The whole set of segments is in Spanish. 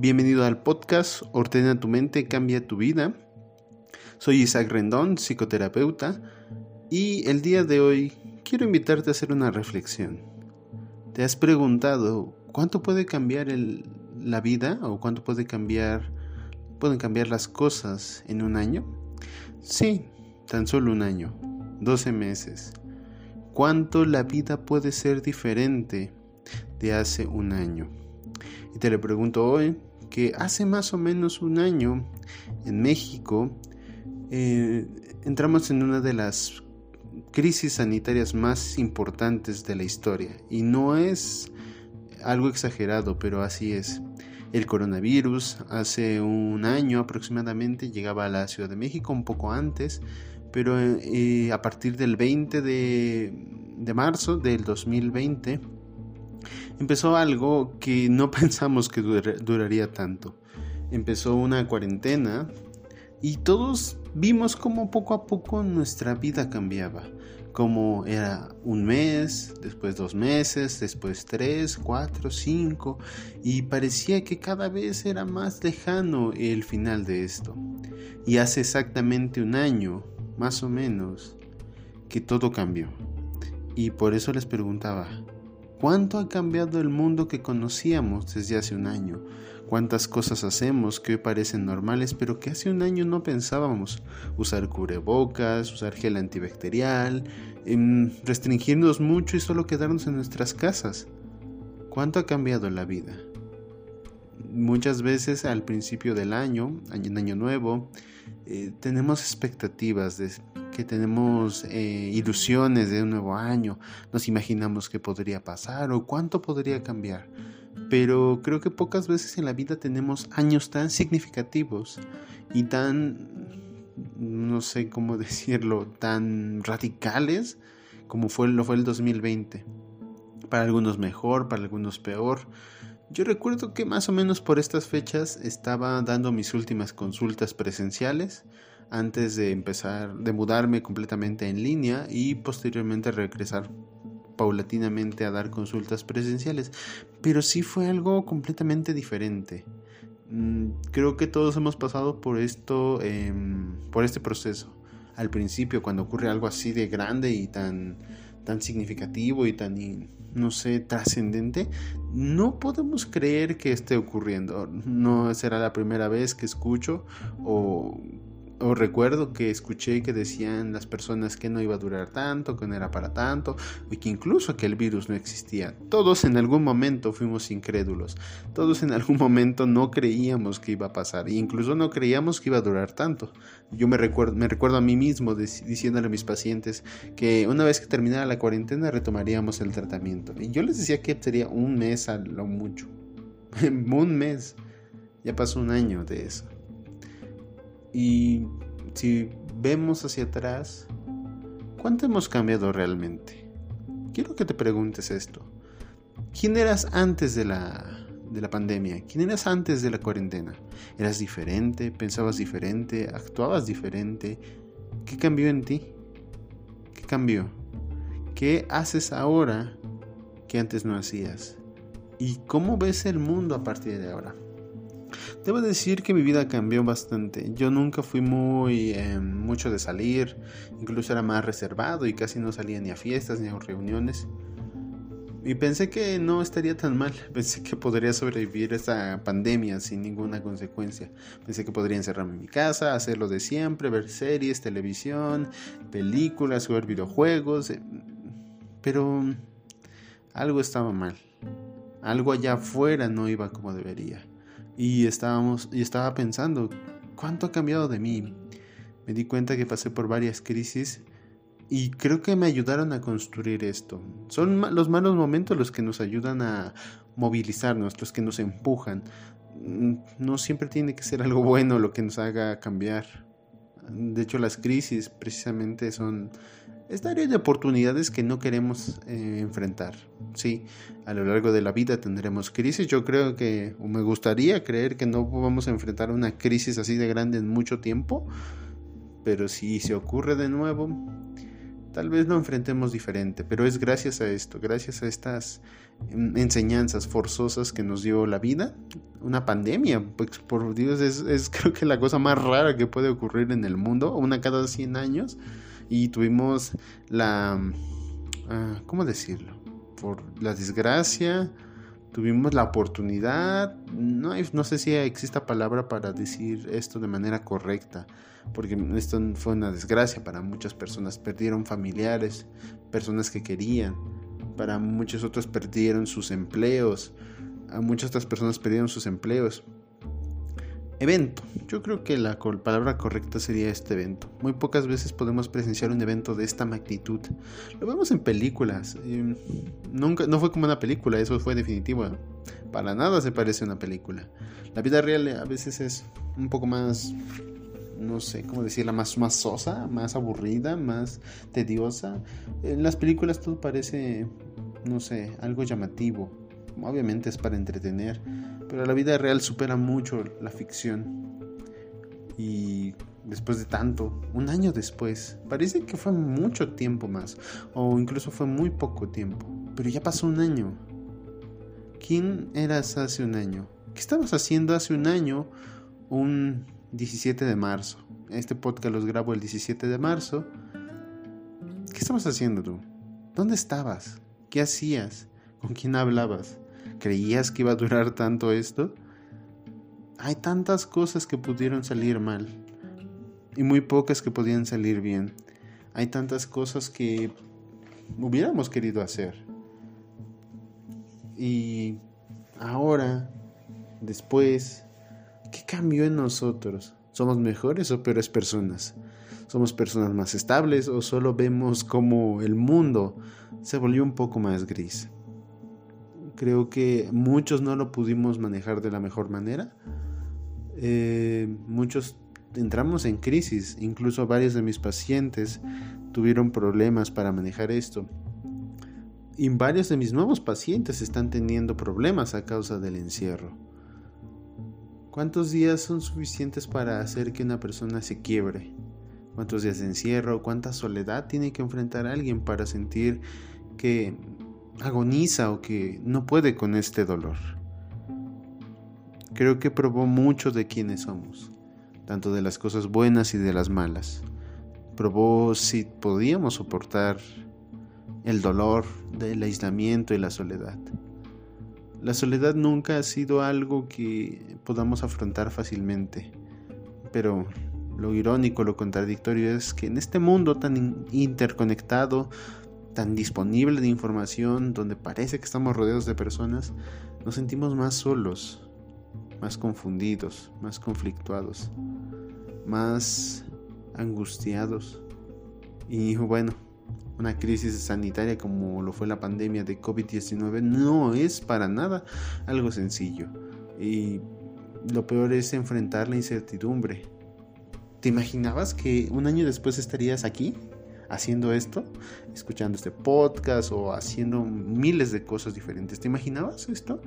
Bienvenido al podcast Ordena tu mente, cambia tu vida. Soy Isaac Rendón, psicoterapeuta, y el día de hoy quiero invitarte a hacer una reflexión. ¿Te has preguntado cuánto puede cambiar la vida o cuánto puede cambiar, pueden cambiar las cosas en un año? Sí, tan solo un año, 12 meses. ¿Cuánto la vida puede ser diferente de hace un año? Y te lo pregunto hoy hace más o menos un año en México eh, entramos en una de las crisis sanitarias más importantes de la historia. Y no es algo exagerado, pero así es. El coronavirus hace un año aproximadamente llegaba a la Ciudad de México, un poco antes, pero eh, a partir del 20 de, de marzo del 2020 empezó algo que no pensamos que duraría tanto. Empezó una cuarentena y todos vimos cómo poco a poco nuestra vida cambiaba. Como era un mes, después dos meses, después tres, cuatro, cinco, y parecía que cada vez era más lejano el final de esto. Y hace exactamente un año, más o menos, que todo cambió. Y por eso les preguntaba, ¿Cuánto ha cambiado el mundo que conocíamos desde hace un año? ¿Cuántas cosas hacemos que hoy parecen normales pero que hace un año no pensábamos? Usar cubrebocas, usar gel antibacterial, em, restringirnos mucho y solo quedarnos en nuestras casas. ¿Cuánto ha cambiado la vida? Muchas veces al principio del año, en año nuevo, eh, tenemos expectativas de que tenemos eh, ilusiones de un nuevo año, nos imaginamos qué podría pasar o cuánto podría cambiar. Pero creo que pocas veces en la vida tenemos años tan significativos y tan, no sé cómo decirlo, tan radicales como fue, lo fue el 2020. Para algunos mejor, para algunos peor. Yo recuerdo que más o menos por estas fechas estaba dando mis últimas consultas presenciales antes de empezar, de mudarme completamente en línea y posteriormente regresar paulatinamente a dar consultas presenciales. Pero sí fue algo completamente diferente. Mm, creo que todos hemos pasado por esto, em, por este proceso. Al principio, cuando ocurre algo así de grande y tan, tan significativo y tan, no sé, trascendente, no podemos creer que esté ocurriendo. No será la primera vez que escucho o o recuerdo que escuché que decían las personas que no iba a durar tanto, que no era para tanto, y que incluso que el virus no existía. Todos en algún momento fuimos incrédulos, todos en algún momento no creíamos que iba a pasar, e incluso no creíamos que iba a durar tanto. Yo me recuerdo, me recuerdo a mí mismo diciéndole a mis pacientes que una vez que terminara la cuarentena retomaríamos el tratamiento. Y yo les decía que sería un mes a lo mucho. un mes. Ya pasó un año de eso. Y si vemos hacia atrás, ¿cuánto hemos cambiado realmente? Quiero que te preguntes esto. ¿Quién eras antes de la, de la pandemia? ¿Quién eras antes de la cuarentena? ¿Eras diferente? ¿Pensabas diferente? ¿Actuabas diferente? ¿Qué cambió en ti? ¿Qué cambió? ¿Qué haces ahora que antes no hacías? ¿Y cómo ves el mundo a partir de ahora? Debo decir que mi vida cambió bastante. Yo nunca fui muy em, mucho de salir, incluso era más reservado y casi no salía ni a fiestas ni a reuniones. Y pensé que no estaría tan mal, pensé que podría sobrevivir esta pandemia sin ninguna consecuencia. Pensé que podría encerrarme en mi casa, hacer lo de siempre, ver series, televisión, películas, jugar videojuegos. Eh, pero algo estaba mal. Algo allá afuera no iba como debería. Y, estábamos, y estaba pensando, ¿cuánto ha cambiado de mí? Me di cuenta que pasé por varias crisis y creo que me ayudaron a construir esto. Son los malos momentos los que nos ayudan a movilizarnos, los que nos empujan. Mm, no siempre tiene que ser algo bueno lo que nos haga cambiar. De hecho, las crisis precisamente son esta área de oportunidades que no queremos eh, enfrentar. Sí, a lo largo de la vida tendremos crisis. Yo creo que, o me gustaría creer que no vamos a enfrentar una crisis así de grande en mucho tiempo, pero si se ocurre de nuevo, tal vez lo enfrentemos diferente, pero es gracias a esto, gracias a estas mm, enseñanzas forzosas que nos dio la vida, una pandemia, pues por Dios es, creo que la cosa más rara que puede ocurrir en el mundo, una cada 100 años, y tuvimos la, ah, ¿cómo decirlo? Por la desgracia, tuvimos la oportunidad, no, no sé si exista palabra para decir esto de manera correcta, porque esto fue una desgracia para muchas personas, perdieron familiares, personas que querían, para muchos otros perdieron sus empleos, a muchas otras personas perdieron sus empleos. Evento. Yo creo que la palabra correcta sería este evento. Muy pocas veces podemos presenciar un evento de esta magnitud. Lo vemos en películas. nunca, no fue como una película, eso fue definitivo. Para nada se parece a una película. La vida real a veces es un poco más no sé cómo decirla, más, más sosa, más aburrida, más tediosa. En las películas todo parece, no sé, algo llamativo. Obviamente es para entretener, pero la vida real supera mucho la ficción. Y después de tanto, un año después, parece que fue mucho tiempo más, o incluso fue muy poco tiempo, pero ya pasó un año. ¿Quién eras hace un año? ¿Qué estabas haciendo hace un año? Un 17 de marzo. Este podcast los grabo el 17 de marzo. ¿Qué estabas haciendo tú? ¿Dónde estabas? ¿Qué hacías? ¿Con quién hablabas? ¿Creías que iba a durar tanto esto? Hay tantas cosas que pudieron salir mal y muy pocas que podían salir bien. Hay tantas cosas que hubiéramos querido hacer. Y ahora, después, ¿Qué cambió en nosotros? ¿Somos mejores o peores personas? ¿Somos personas más estables o solo vemos como el mundo se volvió un poco más gris? Creo que muchos no lo pudimos manejar de la mejor manera. Eh, muchos entramos en crisis, incluso varios de mis pacientes tuvieron problemas para manejar esto. Y varios de mis nuevos pacientes están teniendo problemas a causa del encierro. ¿Cuántos días son suficientes para hacer que una persona se quiebre? ¿Cuántos días de encierro? ¿Cuánta soledad tiene que enfrentar alguien para sentir que agoniza o que no puede con este dolor? Creo que probó mucho de quiénes somos, tanto de las cosas buenas y de las malas. Probó si podíamos soportar el dolor del aislamiento y la soledad. La soledad nunca ha sido algo que podamos afrontar fácilmente, pero lo irónico, lo contradictorio es que en este mundo tan interconectado, tan disponible de información, donde parece que estamos rodeados de personas, nos sentimos más solos, más confundidos, más conflictuados, más angustiados. Y bueno, una crisis sanitaria como lo fue la pandemia de COVID-19 no es para nada algo sencillo. Y lo peor es enfrentar la incertidumbre. ¿Te imaginabas que un año después estarías aquí haciendo esto? Escuchando este podcast o haciendo miles de cosas diferentes. ¿Te imaginabas esto?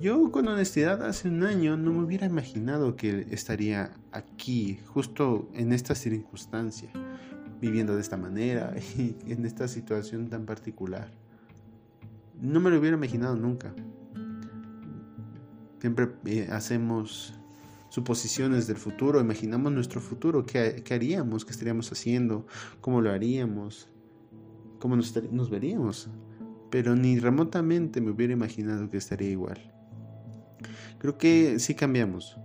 Yo con honestidad hace un año no me hubiera imaginado que estaría aquí, justo en esta circunstancia viviendo de esta manera y en esta situación tan particular. No me lo hubiera imaginado nunca. Siempre eh, hacemos suposiciones del futuro, imaginamos nuestro futuro, qué, haríamos, qué estaríamos haciendo, cómo lo haríamos, cómo nos, veríamos. Pero ni remotamente me hubiera imaginado que estaría igual. Creo que sí cambiamos.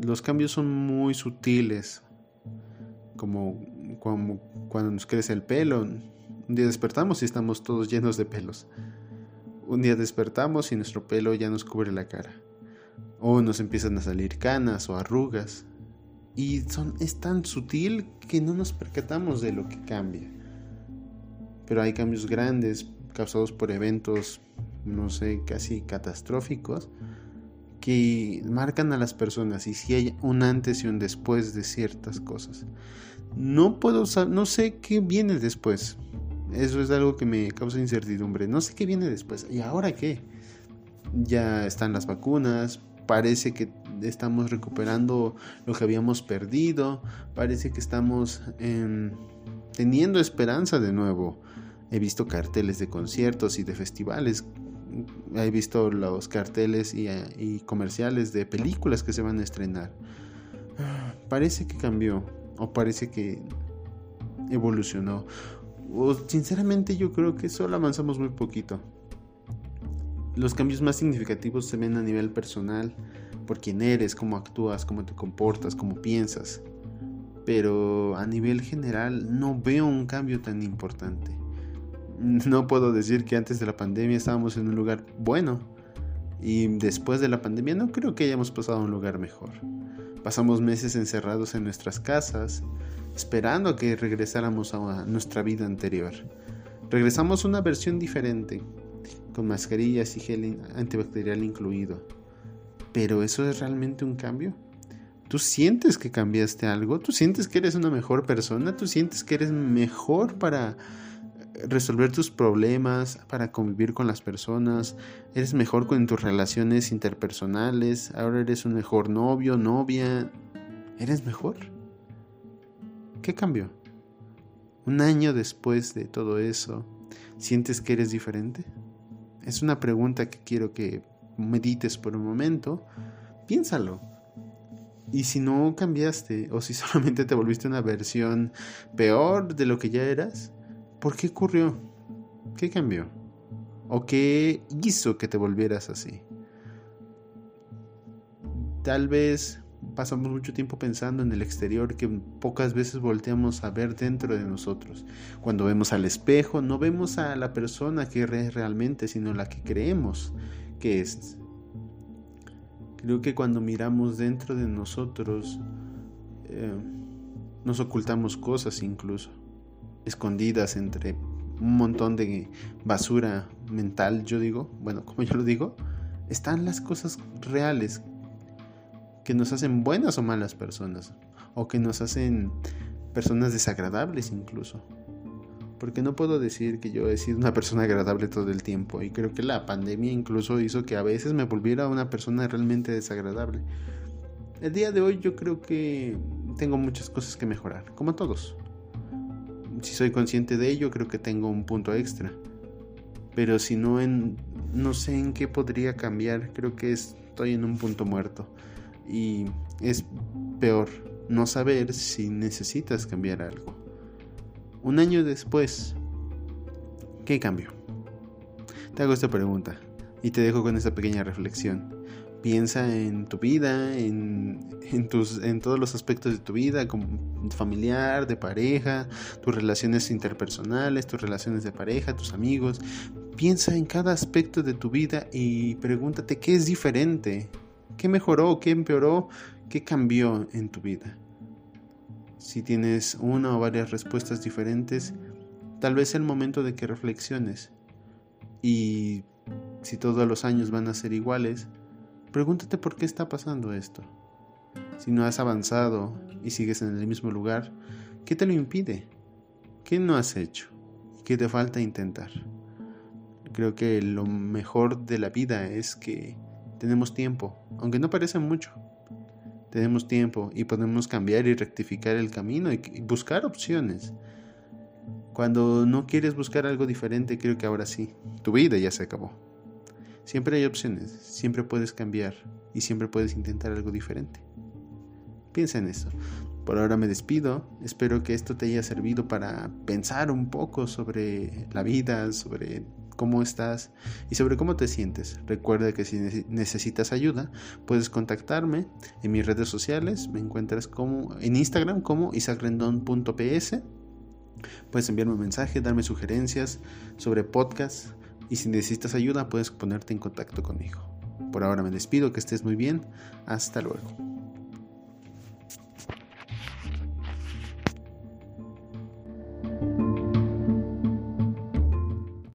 Los cambios son muy sutiles, como como cuando nos crece el pelo. Un día despertamos y estamos todos llenos de pelos. Un día despertamos y nuestro pelo ya nos cubre la cara. O nos empiezan a salir canas o arrugas. Y son, es tan sutil que no nos percatamos de lo que cambia. Pero hay cambios grandes causados por eventos, no sé, casi catastróficos, que marcan a las personas y si hay un antes y un después de ciertas cosas. No puedo no sé qué viene después. Eso es algo que me causa incertidumbre. No sé qué viene después. ¿Y ahora qué? Ya están las vacunas, parece que estamos recuperando lo que habíamos perdido, parece que estamos teniendo esperanza de nuevo. He visto carteles de conciertos y de festivales. He visto los carteles y, y comerciales de películas que se van a estrenar. Parece que cambió o parece que evolucionó. O sinceramente yo creo que solo avanzamos muy poquito. Los cambios más significativos se ven a nivel personal, por quién eres, cómo actúas, cómo te comportas, cómo piensas. Pero a nivel general no veo un cambio tan importante. No puedo decir que antes de la pandemia estábamos en un lugar bueno y después de la pandemia no creo que hayamos pasado a un lugar mejor. Pasamos meses encerrados en nuestras casas, esperando que regresáramos a nuestra vida anterior. Regresamos a una versión diferente, con mascarillas y gel antibacterial incluido. Pero ¿eso es realmente un cambio? ¿Tú sientes que cambiaste algo? ¿Tú sientes que eres una mejor persona? ¿Tú sientes que eres mejor para resolver tus problemas, para convivir con las personas? ¿Eres mejor con tus relaciones interpersonales? ¿Ahora eres un mejor novio, novia? ¿Eres mejor? ¿Qué cambió? Un año después de todo eso, ¿sientes que eres diferente? Es una pregunta que quiero que medites por un momento. Piénsalo. Y si no cambiaste o si solamente te volviste una versión peor de lo que ya eras, ¿por qué ocurrió? ¿Qué cambió? ¿O qué hizo que te volvieras así? Tal vez pasamos mucho tiempo pensando en el exterior que pocas veces volteamos a ver dentro de nosotros. Cuando vemos al espejo, no vemos a la persona que es realmente, sino la que creemos que es. Creo que cuando miramos dentro de nosotros, eh, nos ocultamos cosas incluso, escondidas entre un montón de basura mental, yo digo, bueno, como yo lo digo, están las cosas reales que nos hacen buenas o malas personas, o que nos hacen personas desagradables incluso. Porque no puedo decir que yo he sido una persona agradable todo el tiempo y creo que la pandemia incluso hizo que a veces me volviera una persona realmente desagradable. El día de hoy yo creo que tengo muchas cosas que mejorar, como todos. Si soy consciente de ello, creo que tengo un punto extra. Pero si no en no sé en qué podría cambiar, creo que estoy en un punto muerto. Y es peor no saber si necesitas cambiar algo. Un año después, ¿qué cambió? Te hago esta pregunta y te dejo con esta pequeña reflexión. Piensa en tu vida, en, tus, en todos los aspectos de tu vida, como familiar, de pareja, tus relaciones interpersonales, tus relaciones de pareja, tus amigos. Piensa en cada aspecto de tu vida y pregúntate qué es diferente ¿Qué mejoró? ¿Qué empeoró? ¿Qué cambió en tu vida? Si tienes una o varias respuestas diferentes, tal vez es el momento de que reflexiones. Y si todos los años van a ser iguales, pregúntate por qué está pasando esto. Si no has avanzado y sigues en el mismo lugar, ¿qué te lo impide? ¿Qué no has hecho? ¿Qué te falta intentar? Creo que lo mejor de la vida es que tenemos tiempo, aunque no parece mucho. Tenemos tiempo y podemos cambiar y rectificar el camino y buscar opciones. Cuando no quieres buscar algo diferente, creo que ahora sí, tu vida ya se acabó. Siempre hay opciones, siempre puedes cambiar y siempre puedes intentar algo diferente. Piensa en eso. Por ahora me despido. Espero que esto te haya servido para pensar un poco sobre la vida, sobre cómo estás y sobre cómo te sientes. Recuerda que si necesitas ayuda, puedes contactarme en mis redes sociales. Me encuentras como en Instagram como isagrendon.ps. Puedes enviarme un mensaje, darme sugerencias sobre podcast y si necesitas ayuda puedes ponerte en contacto conmigo. Por ahora me despido, que estés muy bien. Hasta luego.